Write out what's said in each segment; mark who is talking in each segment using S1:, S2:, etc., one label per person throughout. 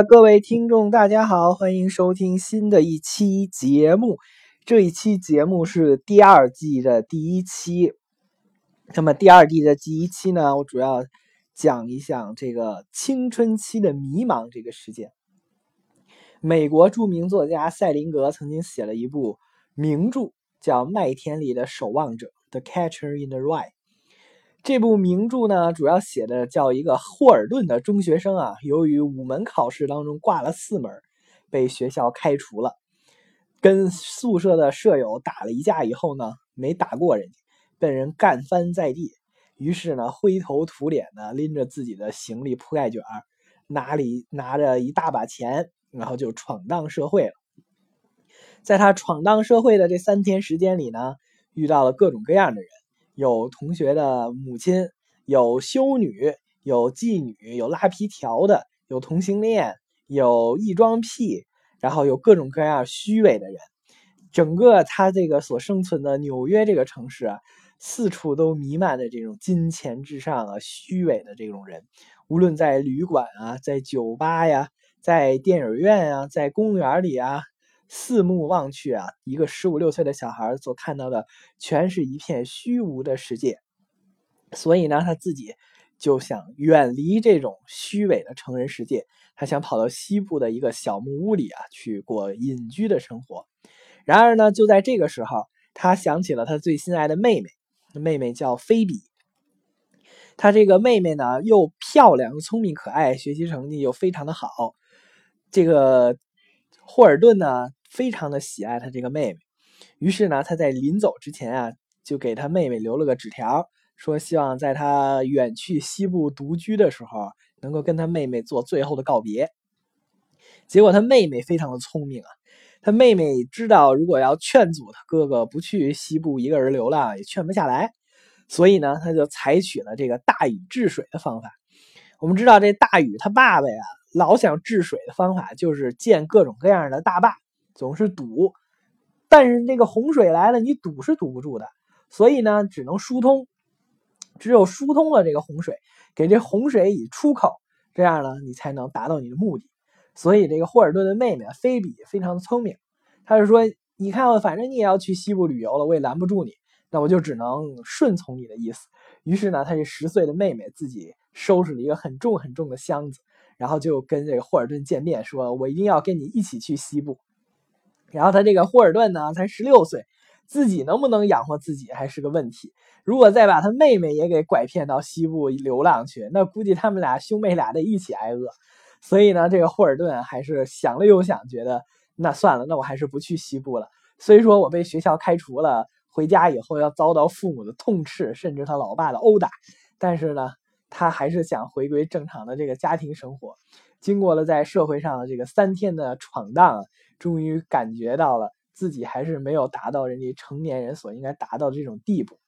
S1: 各位听众，大家好，欢迎收听新的一期节目。这一期节目是第二季的第一期。那么第二季的第一期呢，我主要讲一讲这个青春期的迷茫这个事件。美国著名作家塞林格曾经写了一部名著，叫《麦田里的守望者》（The Catcher in the Rye）。这部名著呢，主要写的叫一个霍尔顿的中学生啊，由于五门考试当中挂了四门，被学校开除了。跟宿舍的舍友打了一架以后呢，没打过人家，被人干翻在地。于是呢，灰头土脸的拎着自己的行李铺盖卷儿，拿里拿着一大把钱，然后就闯荡社会了。在他闯荡社会的这三天时间里呢，遇到了各种各样的人，有同学的母亲，有修女，有妓女，有拉皮条的，有同性恋，有异装癖。然后有各种各样虚伪的人，整个他这个所生存的纽约这个城市啊，四处都弥漫着这种金钱至上啊、虚伪的这种人。无论在旅馆啊、在酒吧呀、在电影院啊、在公园里啊，四目望去啊，一个十五六岁的小孩所看到的，全是一片虚无的世界。所以呢，他自己就想远离这种虚伪的成人世界。他想跑到西部的一个小木屋里啊，去过隐居的生活。然而呢，就在这个时候，他想起了他最心爱的妹妹，妹妹叫菲比。他这个妹妹呢，又漂亮又聪明可爱，学习成绩又非常的好。这个霍尔顿呢，非常的喜爱他这个妹妹。于是呢，他在临走之前啊，就给他妹妹留了个纸条，说希望在他远去西部独居的时候。能够跟他妹妹做最后的告别，结果他妹妹非常的聪明啊，他妹妹知道如果要劝阻他哥哥不去西部一个人流浪，也劝不下来，所以呢，他就采取了这个大禹治水的方法。我们知道这大禹他爸爸呀，老想治水的方法就是建各种各样的大坝，总是堵，但是这个洪水来了，你堵是堵不住的，所以呢，只能疏通，只有疏通了这个洪水。给这洪水以出口，这样呢，你才能达到你的目的。所以，这个霍尔顿的妹妹菲比非常的聪明，她就说：“你看，反正你也要去西部旅游了，我也拦不住你，那我就只能顺从你的意思。”于是呢，她这十岁的妹妹自己收拾了一个很重很重的箱子，然后就跟这个霍尔顿见面，说：“我一定要跟你一起去西部。”然后他这个霍尔顿呢，才十六岁。自己能不能养活自己还是个问题。如果再把他妹妹也给拐骗到西部流浪去，那估计他们俩兄妹俩得一起挨饿。所以呢，这个霍尔顿还是想了又想，觉得那算了，那我还是不去西部了。虽说我被学校开除了，回家以后要遭到父母的痛斥，甚至他老爸的殴打，但是呢，他还是想回归正常的这个家庭生活。经过了在社会上的这个三天的闯荡，终于感觉到了。自己还是没有达到人家成年人所应该达到的这种地步。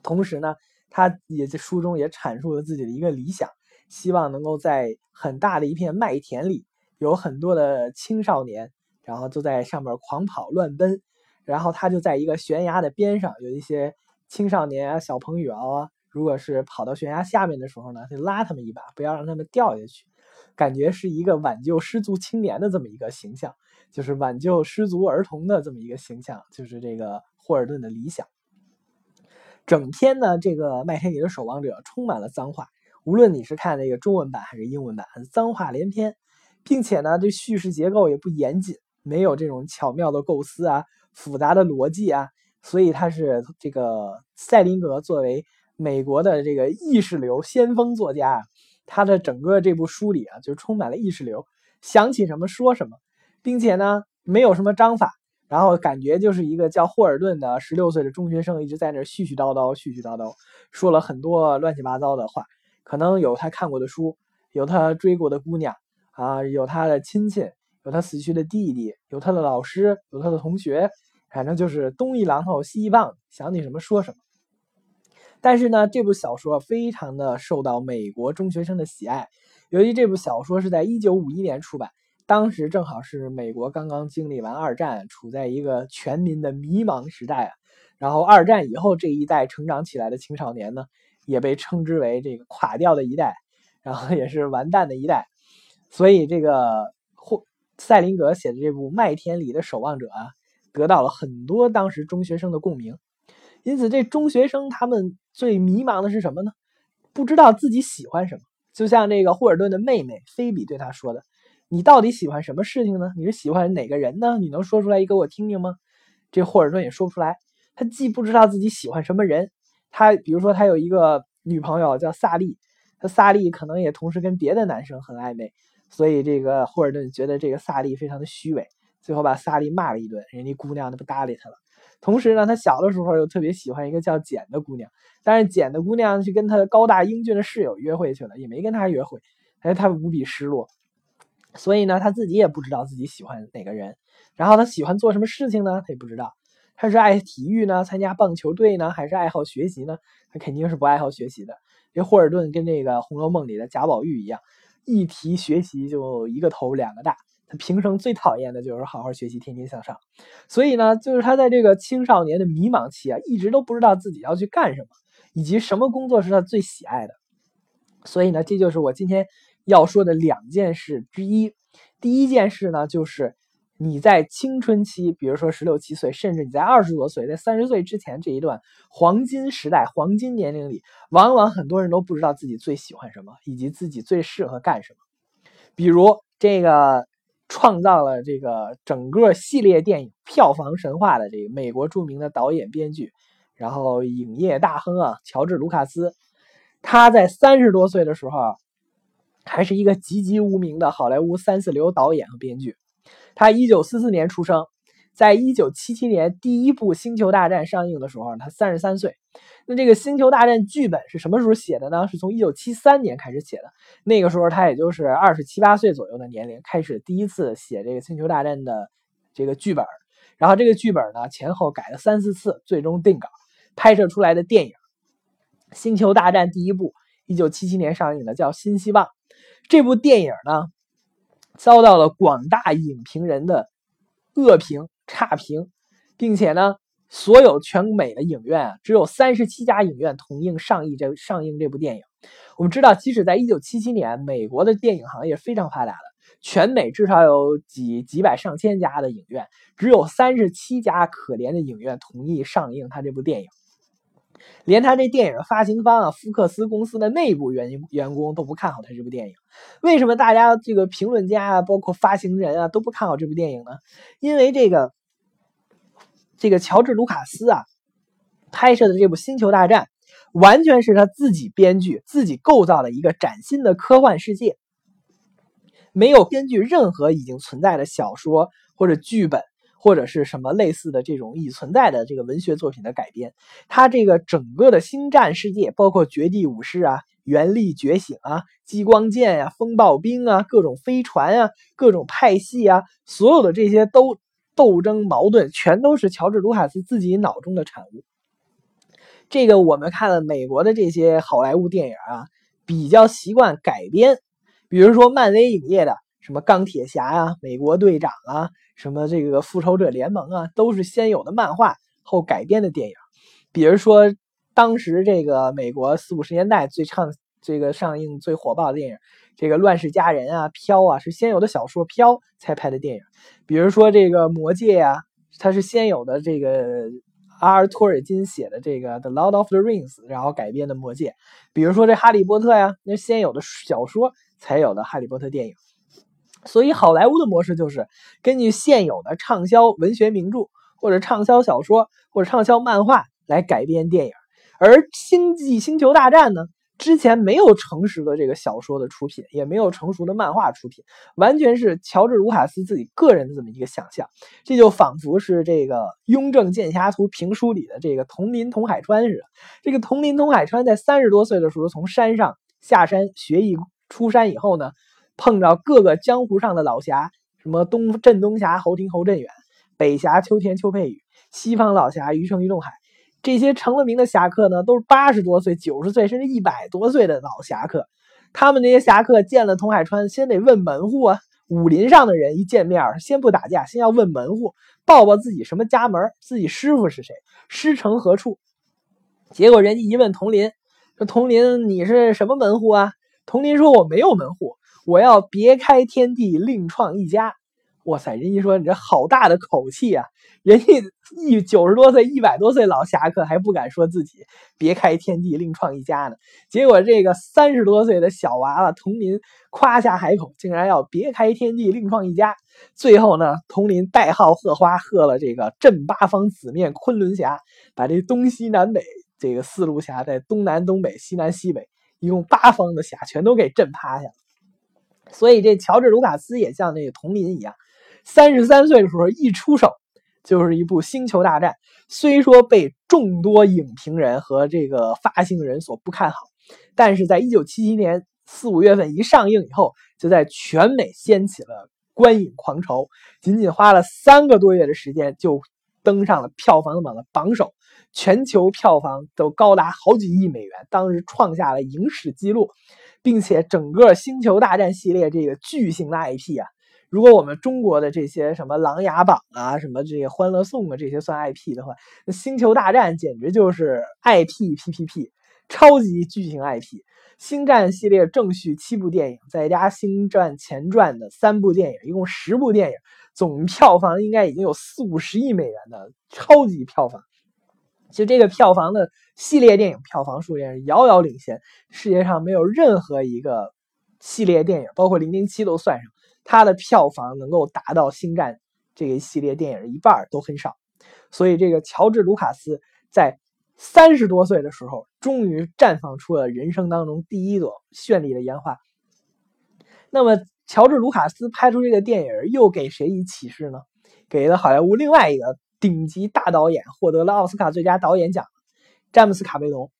S1: 同时呢，他也在书中也阐述了自己的一个理想，希望能够在很大的一片麦田里，有很多的青少年，然后就在上面狂跑乱奔。然后他就在一个悬崖的边上，有一些青少年啊、小朋友啊，如果是跑到悬崖下面的时候呢，就拉他们一把，不要让他们掉下去。感觉是一个挽救失足青年的这么一个形象。就是挽救失足儿童的这么一个形象，就是这个霍尔顿的理想。整篇呢，这个《麦田里的守望者》充满了脏话，无论你是看那个中文版还是英文版，很脏话连篇，并且呢，这叙事结构也不严谨，没有这种巧妙的构思啊，复杂的逻辑啊，所以他是这个赛林格作为美国的这个意识流先锋作家，他的整个这部书里啊，就充满了意识流，想起什么说什么。并且呢，没有什么章法，然后感觉就是一个叫霍尔顿的十六岁的中学生，一直在那絮絮叨叨、絮絮叨叨，说了很多乱七八糟的话。可能有他看过的书，有他追过的姑娘啊，有他的亲戚，有他死去的弟弟，有他的老师，有他的同学，反正就是东一榔头西一棒，想起什么说什么。但是呢，这部小说非常的受到美国中学生的喜爱。由于这部小说是在一九五一年出版，当时正好是美国刚刚经历完二战，处在一个全民的迷茫时代啊。然后二战以后这一代成长起来的青少年呢，也被称之为这个垮掉的一代，然后也是完蛋的一代。所以这个霍塞林格写的这部《麦田里的守望者》啊，得到了很多当时中学生的共鸣。因此，这中学生他们最迷茫的是什么呢？不知道自己喜欢什么。就像这个霍尔顿的妹妹菲比对他说的：“你到底喜欢什么事情呢？你是喜欢哪个人呢？你能说出来一个我听听吗？”这霍尔顿也说不出来。他既不知道自己喜欢什么人，他比如说他有一个女朋友叫萨利，他萨利可能也同时跟别的男生很暧昧，所以这个霍尔顿觉得这个萨利非常的虚伪，最后把萨利骂了一顿，人家姑娘都不搭理他了。同时呢，他小的时候又特别喜欢一个叫简的姑娘，但是简的姑娘去跟他的高大英俊的室友约会去了，也没跟他约会，哎，他无比失落。所以呢，他自己也不知道自己喜欢哪个人，然后他喜欢做什么事情呢？他也不知道，他是爱体育呢，参加棒球队呢，还是爱好学习呢？他肯定是不爱好学习的。这霍尔顿跟那个《红楼梦》里的贾宝玉一样，一提学习就一个头两个大。他平生最讨厌的就是好好学习，天天向上。所以呢，就是他在这个青少年的迷茫期啊，一直都不知道自己要去干什么，以及什么工作是他最喜爱的。所以呢，这就是我今天要说的两件事之一。第一件事呢，就是你在青春期，比如说十六七岁，甚至你在二十多岁，在三十岁之前这一段黄金时代、黄金年龄里，往往很多人都不知道自己最喜欢什么，以及自己最适合干什么。比如这个。创造了这个整个系列电影票房神话的这个美国著名的导演、编剧，然后影业大亨啊，乔治·卢卡斯，他在三十多岁的时候，还是一个籍籍无名的好莱坞三四流导演和编剧。他一九四四年出生。在一九七七年第一部《星球大战》上映的时候，他三十三岁。那这个《星球大战》剧本是什么时候写的呢？是从一九七三年开始写的。那个时候他也就是二十七八岁左右的年龄，开始第一次写这个《星球大战》的这个剧本。然后这个剧本呢，前后改了三四次，最终定稿拍摄出来的电影《星球大战》第一部，一九七七年上映的，叫《新希望》。这部电影呢，遭到了广大影评人的恶评。差评，并且呢，所有全美的影院啊，只有三十七家影院同映上映这上映这部电影。我们知道，即使在一九七七年，美国的电影行业非常发达的，全美至少有几几百上千家的影院，只有三十七家可怜的影院同意上映他这部电影。连他这电影发行方啊，福克斯公司的内部员员工都不看好他这部电影。为什么大家这个评论家啊，包括发行人啊，都不看好这部电影呢？因为这个这个乔治·卢卡斯啊，拍摄的这部《星球大战》，完全是他自己编剧、自己构造的一个崭新的科幻世界，没有根据任何已经存在的小说或者剧本。或者是什么类似的这种已存在的这个文学作品的改编，它这个整个的星战世界，包括绝地武士啊、原力觉醒啊、激光剑呀、风暴兵啊、各种飞船啊、各种派系啊，所有的这些都斗争矛盾，全都是乔治·卢卡斯自己脑中的产物。这个我们看了美国的这些好莱坞电影啊，比较习惯改编，比如说漫威影业的。什么钢铁侠呀、美国队长啊、什么这个复仇者联盟啊，都是先有的漫画后改编的电影。比如说，当时这个美国四五十年代最唱这个上映最火爆的电影，这个《乱世佳人》啊、《飘》啊，是先有的小说《飘》才拍的电影。比如说这个《魔戒》呀，它是先有的这个阿尔托尔金写的这个《The Lord of the Rings》，然后改编的《魔戒》。比如说这《哈利波特》呀，那先有的小说才有的《哈利波特》电影。所以，好莱坞的模式就是根据现有的畅销文学名著，或者畅销小说，或者畅销漫画来改编电影。而《星际星球大战》呢，之前没有成熟的这个小说的出品，也没有成熟的漫画出品，完全是乔治·卢卡斯自己个人的这么一个想象。这就仿佛是这个《雍正剑侠图》评书里的这个佟林佟海川似的。这个佟林佟海川在三十多岁的时候从山上下山学艺，出山以后呢。碰着各个江湖上的老侠，什么东镇东侠侯廷侯振远，北侠秋田秋佩宇，西方老侠余生余仲海，这些成了名的侠客呢，都是八十多岁、九十岁甚至一百多岁的老侠客。他们那些侠客见了佟海川，先得问门户啊。武林上的人一见面，先不打架，先要问门户，报报自己什么家门，自己师傅是谁，师承何处。结果人家一问佟林，说：“佟林，你是什么门户啊？”佟林说：“我没有门户，我要别开天地，另创一家。”哇塞，人家说你这好大的口气啊！人家一九十多岁、一百多岁老侠客还不敢说自己别开天地另创一家呢。结果这个三十多岁的小娃娃佟林夸下海口，竟然要别开天地另创一家。最后呢，佟林代号贺花，贺了这个镇八方紫面昆仑侠，把这东西南北这个四路侠在东南东北、西南西北一共八方的侠全都给震趴下了。所以这乔治卢卡斯也像那个佟林一样。三十三岁的时候一出手就是一部《星球大战》，虽说被众多影评人和这个发行人所不看好，但是在一九七七年四五月份一上映以后，就在全美掀起了观影狂潮，仅仅花了三个多月的时间就登上了票房榜的榜首，全球票房都高达好几亿美元，当时创下了影史记录，并且整个《星球大战》系列这个巨型的 IP 啊。如果我们中国的这些什么《琅琊榜》啊、什么这些《欢乐颂》啊这些算 IP 的话，那《星球大战》简直就是 IP PPP，超级巨型 IP。星战系列正序七部电影，再加星战前传的三部电影，一共十部电影，总票房应该已经有四五十亿美元的超级票房。就这个票房的系列电影票房数量遥遥领先，世界上没有任何一个系列电影，包括《零零七》都算上。它的票房能够达到《星战》这个系列电影的一半都很少，所以这个乔治·卢卡斯在三十多岁的时候，终于绽放出了人生当中第一朵绚丽的烟花。那么，乔治·卢卡斯拍出这个电影，又给谁以启示呢？给了好莱坞另外一个顶级大导演，获得了奥斯卡最佳导演奖——詹姆斯·卡梅隆。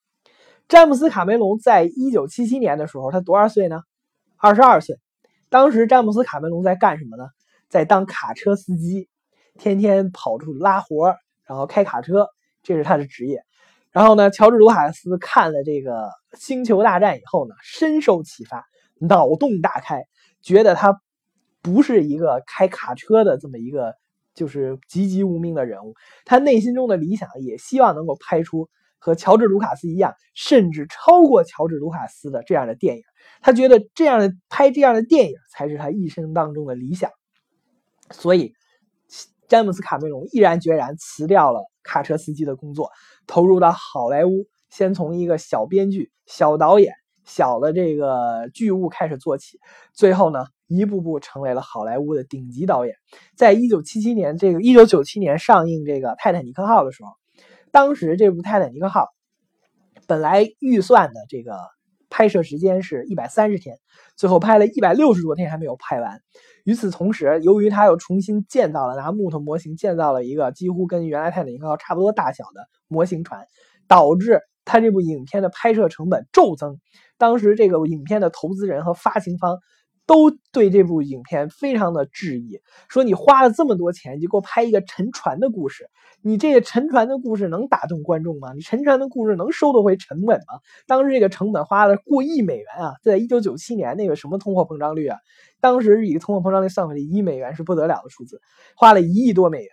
S1: 詹姆斯·卡梅隆在一九七七年的时候，他多少岁呢？二十二岁。当时詹姆斯·卡梅隆在干什么呢？在当卡车司机，天天跑出拉活然后开卡车，这是他的职业。然后呢，乔治·卢卡斯看了这个《星球大战》以后呢，深受启发，脑洞大开，觉得他不是一个开卡车的这么一个就是籍籍无名的人物，他内心中的理想也希望能够拍出和乔治·卢卡斯一样，甚至超过乔治·卢卡斯的这样的电影。他觉得这样的拍这样的电影才是他一生当中的理想，所以詹姆斯·卡梅隆毅然决然辞掉了卡车司机的工作，投入到好莱坞，先从一个小编剧、小导演、小的这个剧务开始做起，最后呢，一步步成为了好莱坞的顶级导演。在一九七七年，这个一九九七年上映这个《泰坦尼克号》的时候，当时这部《泰坦尼克号》本来预算的这个。拍摄时间是一百三十天，最后拍了一百六十多天还没有拍完。与此同时，由于他又重新建造了拿木头模型建造了一个几乎跟原来泰坦尼克号差不多大小的模型船，导致他这部影片的拍摄成本骤增。当时这个影片的投资人和发行方。都对这部影片非常的质疑，说你花了这么多钱，你给我拍一个沉船的故事，你这个沉船的故事能打动观众吗？你沉船的故事能收得回成本吗？当时这个成本花了过亿美元啊，在一九九七年那个什么通货膨胀率啊，当时以通货膨胀率算回来，一亿美元是不得了的数字，花了一亿多美元，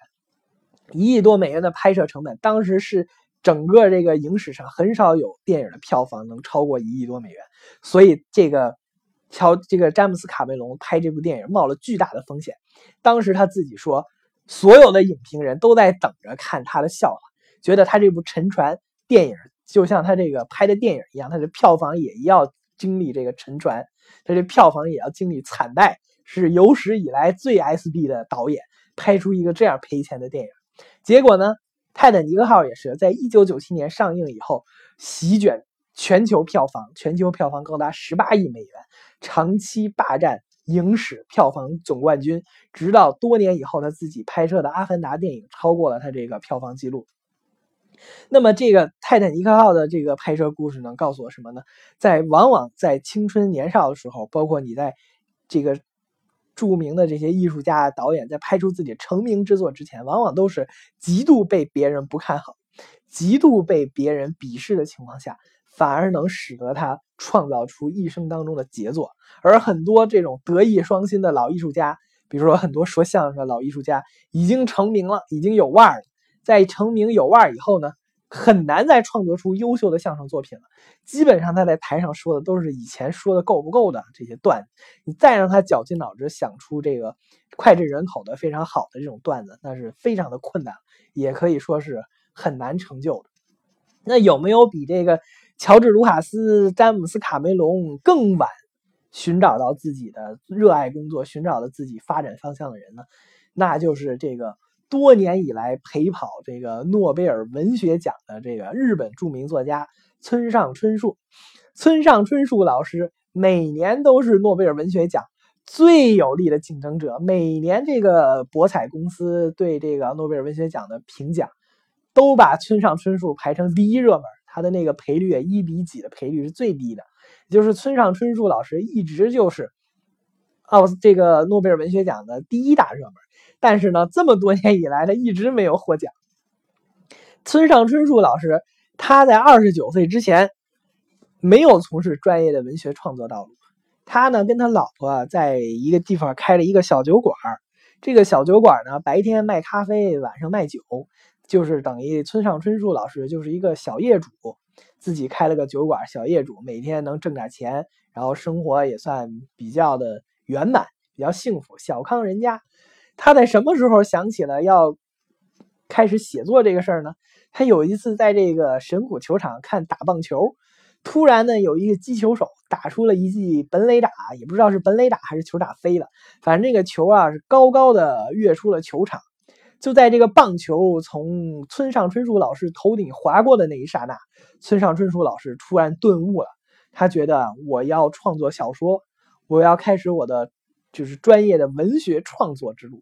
S1: 一亿多美元的拍摄成本，当时是整个这个影史上很少有电影的票房能超过一亿多美元，所以这个。乔这个詹姆斯卡梅隆拍这部电影冒了巨大的风险，当时他自己说，所有的影评人都在等着看他的笑话，觉得他这部沉船电影就像他这个拍的电影一样，他的票房也要经历这个沉船，他这票房也要经历惨败，是有史以来最 SB 的导演拍出一个这样赔钱的电影。结果呢，《泰坦尼克号》也是在一九九七年上映以后，席卷全球票房，全球票房高达十八亿美元。长期霸占影史票房总冠军，直到多年以后，他自己拍摄的《阿凡达》电影超过了他这个票房记录。那么，这个泰坦尼克号的这个拍摄故事呢告诉我什么呢？在往往在青春年少的时候，包括你在这个著名的这些艺术家、导演在拍出自己成名之作之前，往往都是极度被别人不看好，极度被别人鄙视的情况下，反而能使得他创造出一生当中的杰作。而很多这种德艺双馨的老艺术家，比如说很多说相声的老艺术家，已经成名了，已经有腕儿了。在成名有腕儿以后呢，很难再创作出优秀的相声作品了。基本上他在台上说的都是以前说的够不够的这些段子，你再让他绞尽脑汁想出这个脍炙人口的非常好的这种段子，那是非常的困难，也可以说是很难成就的。那有没有比这个乔治·卢卡斯、詹姆斯·卡梅隆更晚寻找到自己的热爱工作、寻找到自己发展方向的人呢？那就是这个多年以来陪跑这个诺贝尔文学奖的这个日本著名作家村上春树。村上春树老师每年都是诺贝尔文学奖最有力的竞争者，每年这个博彩公司对这个诺贝尔文学奖的评奖。都把村上春树排成第一热门，他的那个赔率一比几的赔率是最低的，就是村上春树老师一直就是奥斯这个诺贝尔文学奖的第一大热门，但是呢，这么多年以来他一直没有获奖。村上春树老师他在二十九岁之前没有从事专业的文学创作道路，他呢跟他老婆在一个地方开了一个小酒馆，这个小酒馆呢白天卖咖啡，晚上卖酒。就是等于村上春树老师就是一个小业主，自己开了个酒馆，小业主每天能挣点钱，然后生活也算比较的圆满，比较幸福，小康人家。他在什么时候想起了要开始写作这个事儿呢？他有一次在这个神谷球场看打棒球，突然呢有一个击球手打出了一记本垒打，也不知道是本垒打还是球打飞了，反正这个球啊是高高的跃出了球场。就在这个棒球从村上春树老师头顶划过的那一刹那，村上春树老师突然顿悟了。他觉得我要创作小说，我要开始我的就是专业的文学创作之路。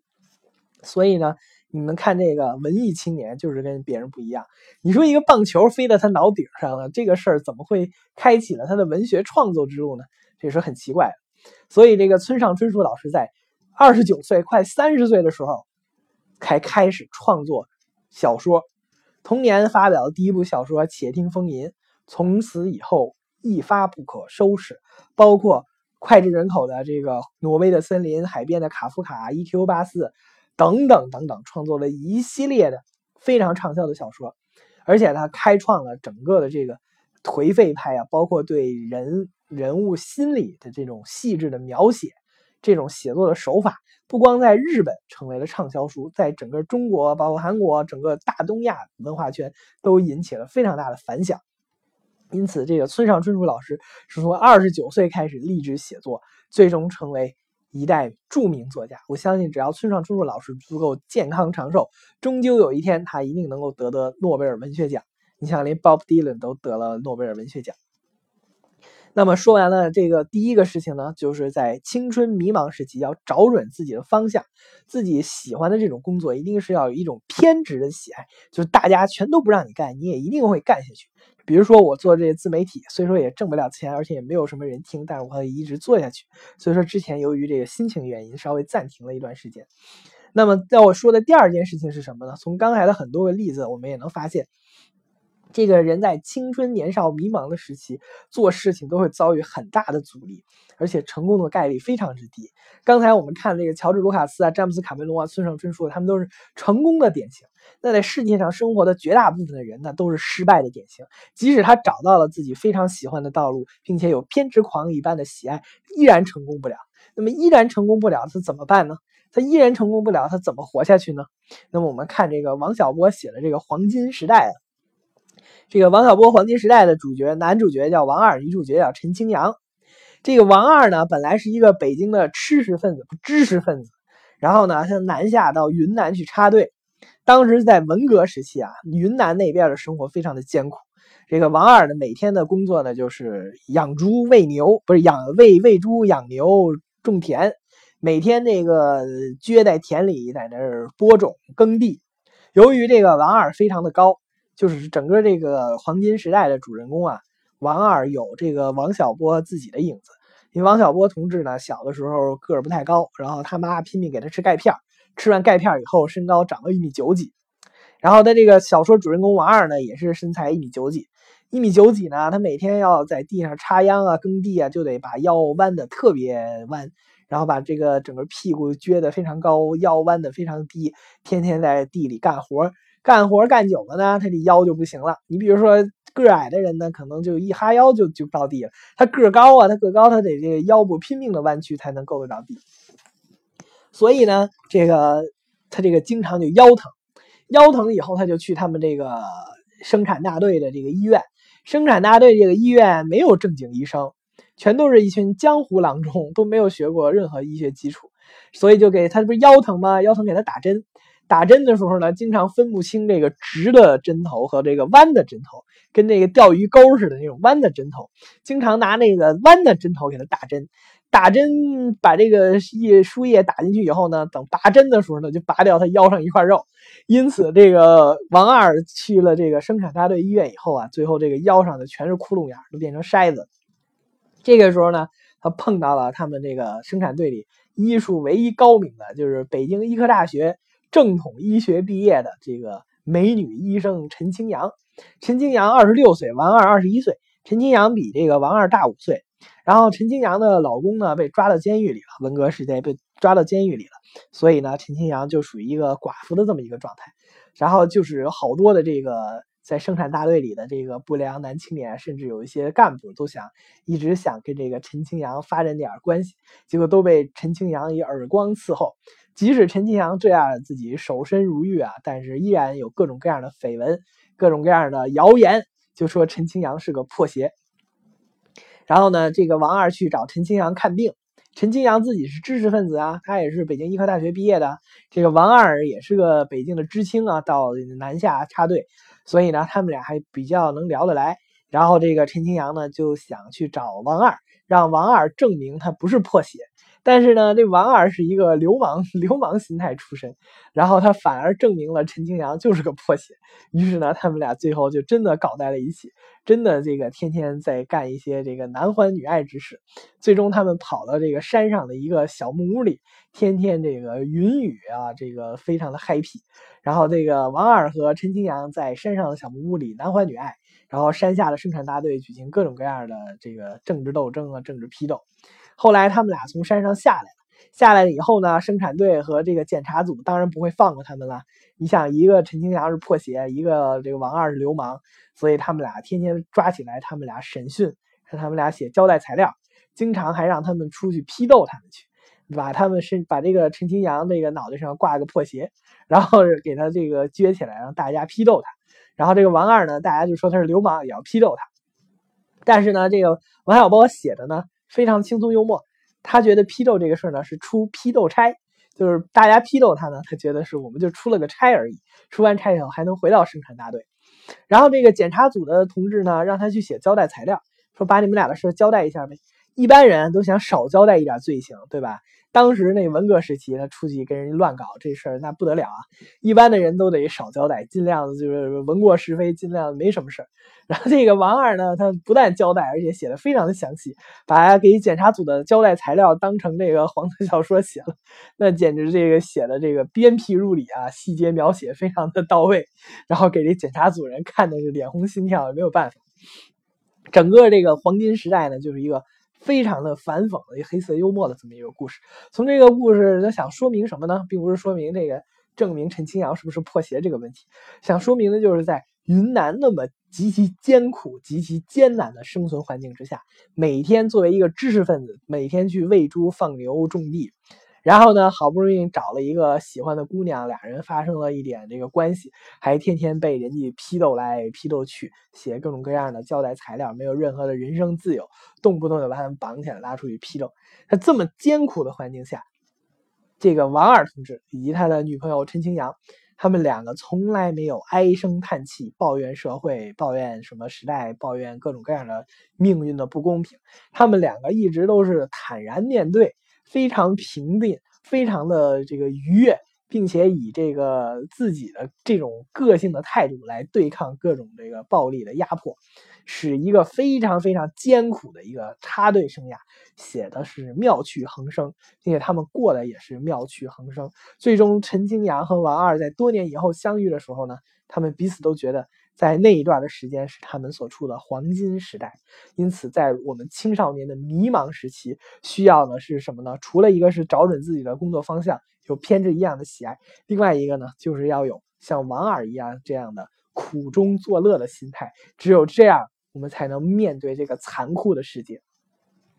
S1: 所以呢，你们看这个文艺青年就是跟别人不一样。你说一个棒球飞到他脑顶上了，这个事儿怎么会开启了他的文学创作之路呢？这是很奇怪的。所以这个村上春树老师在二十九岁快三十岁的时候。才开始创作小说，同年发表的第一部小说《且听风吟》，从此以后一发不可收拾。包括脍炙人口的这个《挪威的森林》、《海边的卡夫卡》、《E.Q. 八四》等等等等，创作了一系列的非常畅销的小说。而且他开创了整个的这个颓废派啊，包括对人人物心理的这种细致的描写，这种写作的手法。不光在日本成为了畅销书，在整个中国、包括韩国、整个大东亚文化圈都引起了非常大的反响。因此，这个村上春树老师是从二十九岁开始立志写作，最终成为一代著名作家。我相信，只要村上春树老师足够健康长寿，终究有一天他一定能够得得诺贝尔文学奖。你像，连 Bob Dylan 都得了诺贝尔文学奖。那么说完了这个第一个事情呢，就是在青春迷茫时期要找准自己的方向，自己喜欢的这种工作一定是要有一种偏执的喜爱，就是大家全都不让你干，你也一定会干下去。比如说我做这些自媒体，虽说也挣不了钱，而且也没有什么人听，但是我可以一直做下去。所以说之前由于这个心情原因，稍微暂停了一段时间。那么在我说的第二件事情是什么呢？从刚才的很多个例子，我们也能发现。这个人在青春年少迷茫的时期做事情都会遭遇很大的阻力，而且成功的概率非常之低。刚才我们看那个乔治·卢卡斯啊、詹姆斯·卡梅隆啊、村上春树，他们都是成功的典型。那在世界上生活的绝大部分的人呢，都是失败的典型。即使他找到了自己非常喜欢的道路，并且有偏执狂一般的喜爱，依然成功不了。那么依然成功不了，他怎么办呢？他依然成功不了，他怎么活下去呢？那么我们看这个王小波写的这个《黄金时代》。这个王小波《黄金时代》的主角，男主角叫王二，女主角叫陈清扬。这个王二呢，本来是一个北京的知识分子、知识分子，然后呢，他南下到云南去插队。当时在文革时期啊，云南那边的生活非常的艰苦。这个王二呢，每天的工作呢，就是养猪、喂牛，不是养喂喂猪、养牛、种田，每天这个撅在田里，在那儿播种、耕地。由于这个王二非常的高。就是整个这个黄金时代的主人公啊，王二有这个王小波自己的影子。因为王小波同志呢，小的时候个儿不太高，然后他妈拼命给他吃钙片儿，吃完钙片儿以后身高长到一米九几。然后他这个小说主人公王二呢，也是身材一米九几，一米九几呢，他每天要在地上插秧啊、耕地啊，就得把腰弯的特别弯，然后把这个整个屁股撅得非常高，腰弯的非常低，天天在地里干活，干活干久了呢，他这腰就不行了。你比如说个矮的人呢，可能就一哈腰就就到地了，他个高啊，他个高，他得这个腰部拼命的弯曲才能够得着地。所以呢，这个他这个经常就腰疼，腰疼以后他就去他们这个生产大队的这个医院。生产大队这个医院没有正经医生，全都是一群江湖郎中，都没有学过任何医学基础，所以就给他不是腰疼吗？腰疼给他打针。打针的时候呢，经常分不清这个直的针头和这个弯的针头，跟那个钓鱼钩似的那种弯的针头，经常拿那个弯的针头给他打针。打针把这个液输液打进去以后呢，等拔针的时候呢，就拔掉他腰上一块肉。因此，这个王二去了这个生产大队医院以后啊，最后这个腰上的全是窟窿眼，都变成筛子。这个时候呢，他碰到了他们这个生产队里医术唯一高明的，就是北京医科大学。正统医学毕业的这个美女医生陈清扬，陈清扬二十六岁，王二二十一岁。陈清扬比这个王二大五岁。然后陈清扬的老公呢被抓到监狱里了，文革时代被抓到监狱里了，所以呢陈清扬就属于一个寡妇的这么一个状态。然后就是有好多的这个在生产大队里的这个不良男青年，甚至有一些干部都想一直想跟这个陈清扬发展点关系，结果都被陈清扬以耳光伺候。即使陈清扬这样自己守身如玉啊，但是依然有各种各样的绯闻、各种各样的谣言，就说陈清扬是个破鞋。然后呢，这个王二去找陈清扬看病，陈清扬自己是知识分子啊，他也是北京医科大学毕业的。这个王二也是个北京的知青啊，到南下插队，所以呢，他们俩还比较能聊得来。然后这个陈清扬呢，就想去找王二，让王二证明他不是破鞋。但是呢，这王二是一个流氓，流氓心态出身，然后他反而证明了陈清扬就是个破鞋。于是呢，他们俩最后就真的搞在了一起，真的这个天天在干一些这个男欢女爱之事。最终，他们跑到这个山上的一个小木屋里，天天这个云雨啊，这个非常的 happy。然后这个王二和陈清扬在山上的小木屋里男欢女爱，然后山下的生产大队举行各种各样的这个政治斗争啊，政治批斗。后来他们俩从山上下来了，下来以后呢，生产队和这个检查组当然不会放过他们了。你想，一个陈清扬是破鞋，一个这个王二是流氓，所以他们俩天天抓起来，他们俩审讯，让他们俩写交代材料，经常还让他们出去批斗他们去，把他们是把这个陈清扬这个脑袋上挂个破鞋，然后给他这个撅起来，让大家批斗他。然后这个王二呢，大家就说他是流氓，也要批斗他。但是呢，这个王小波写的呢。非常轻松幽默，他觉得批斗这个事儿呢是出批斗差，就是大家批斗他呢，他觉得是我们就出了个差而已，出完差以后还能回到生产大队。然后这个检查组的同志呢，让他去写交代材料，说把你们俩的事交代一下呗。一般人都想少交代一点罪行，对吧？当时那文革时期，他出去跟人乱搞这事儿，那不得了啊！一般的人都得少交代，尽量就是文过是非，尽量没什么事儿。然后这个王二呢，他不但交代，而且写的非常的详细，把给检查组的交代材料当成这个黄色小说写了，那简直这个写的这个鞭辟入里啊，细节描写非常的到位，然后给这检查组人看的是脸红心跳，没有办法。整个这个黄金时代呢，就是一个。非常的反讽的一黑色幽默的这么一个故事。从这个故事，他想说明什么呢？并不是说明这个证明陈清扬是不是破鞋这个问题，想说明的就是在云南那么极其艰苦、极其艰难的生存环境之下，每天作为一个知识分子，每天去喂猪、放牛、种地。然后呢，好不容易找了一个喜欢的姑娘，俩人发生了一点这个关系，还天天被人家批斗来批斗去，写各种各样的交代材料，没有任何的人生自由，动不动就把他们绑起来拉出去批斗。在这么艰苦的环境下，这个王二同志以及他的女朋友陈清扬，他们两个从来没有唉声叹气，抱怨社会，抱怨什么时代，抱怨各种各样的命运的不公平。他们两个一直都是坦然面对。非常平静，非常的这个愉悦，并且以这个自己的这种个性的态度来对抗各种这个暴力的压迫。是一个非常非常艰苦的一个插队生涯，写的是妙趣横生，并且他们过得也是妙趣横生。最终，陈清扬和王二在多年以后相遇的时候呢，他们彼此都觉得。在那一段的时间是他们所处的黄金时代，因此在我们青少年的迷茫时期，需要的是什么呢？除了一个是找准自己的工作方向，有偏执一样的喜爱，另外一个呢，就是要有像王尔一样这样的苦中作乐的心态。只有这样，我们才能面对这个残酷的世界。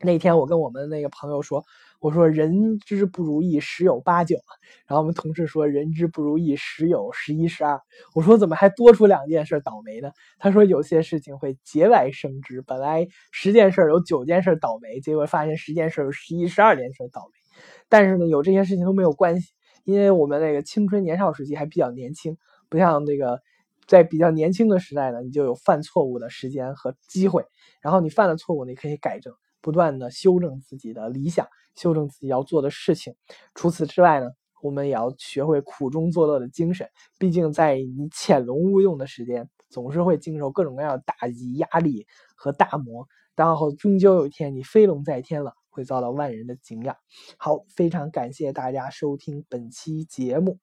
S1: 那天我跟我们那个朋友说，我说人之不如意十有八九，然后我们同事说人之不如意十有十一十二。我说怎么还多出两件事倒霉呢？他说有些事情会节外生枝，本来十件事有九件事倒霉，结果发现十件事有十一十二件事倒霉。但是呢，有这些事情都没有关系，因为我们那个青春年少时期还比较年轻，不像那个在比较年轻的时代呢，你就有犯错误的时间和机会，然后你犯了错误，你可以改正。不断的修正自己的理想，修正自己要做的事情。除此之外呢，我们也要学会苦中作乐的精神。毕竟在你潜龙勿用的时间，总是会经受各种各样的打击、压力和打磨。然后终究有一天你飞龙在天了，会遭到万人的敬仰。好，非常感谢大家收听本期节目。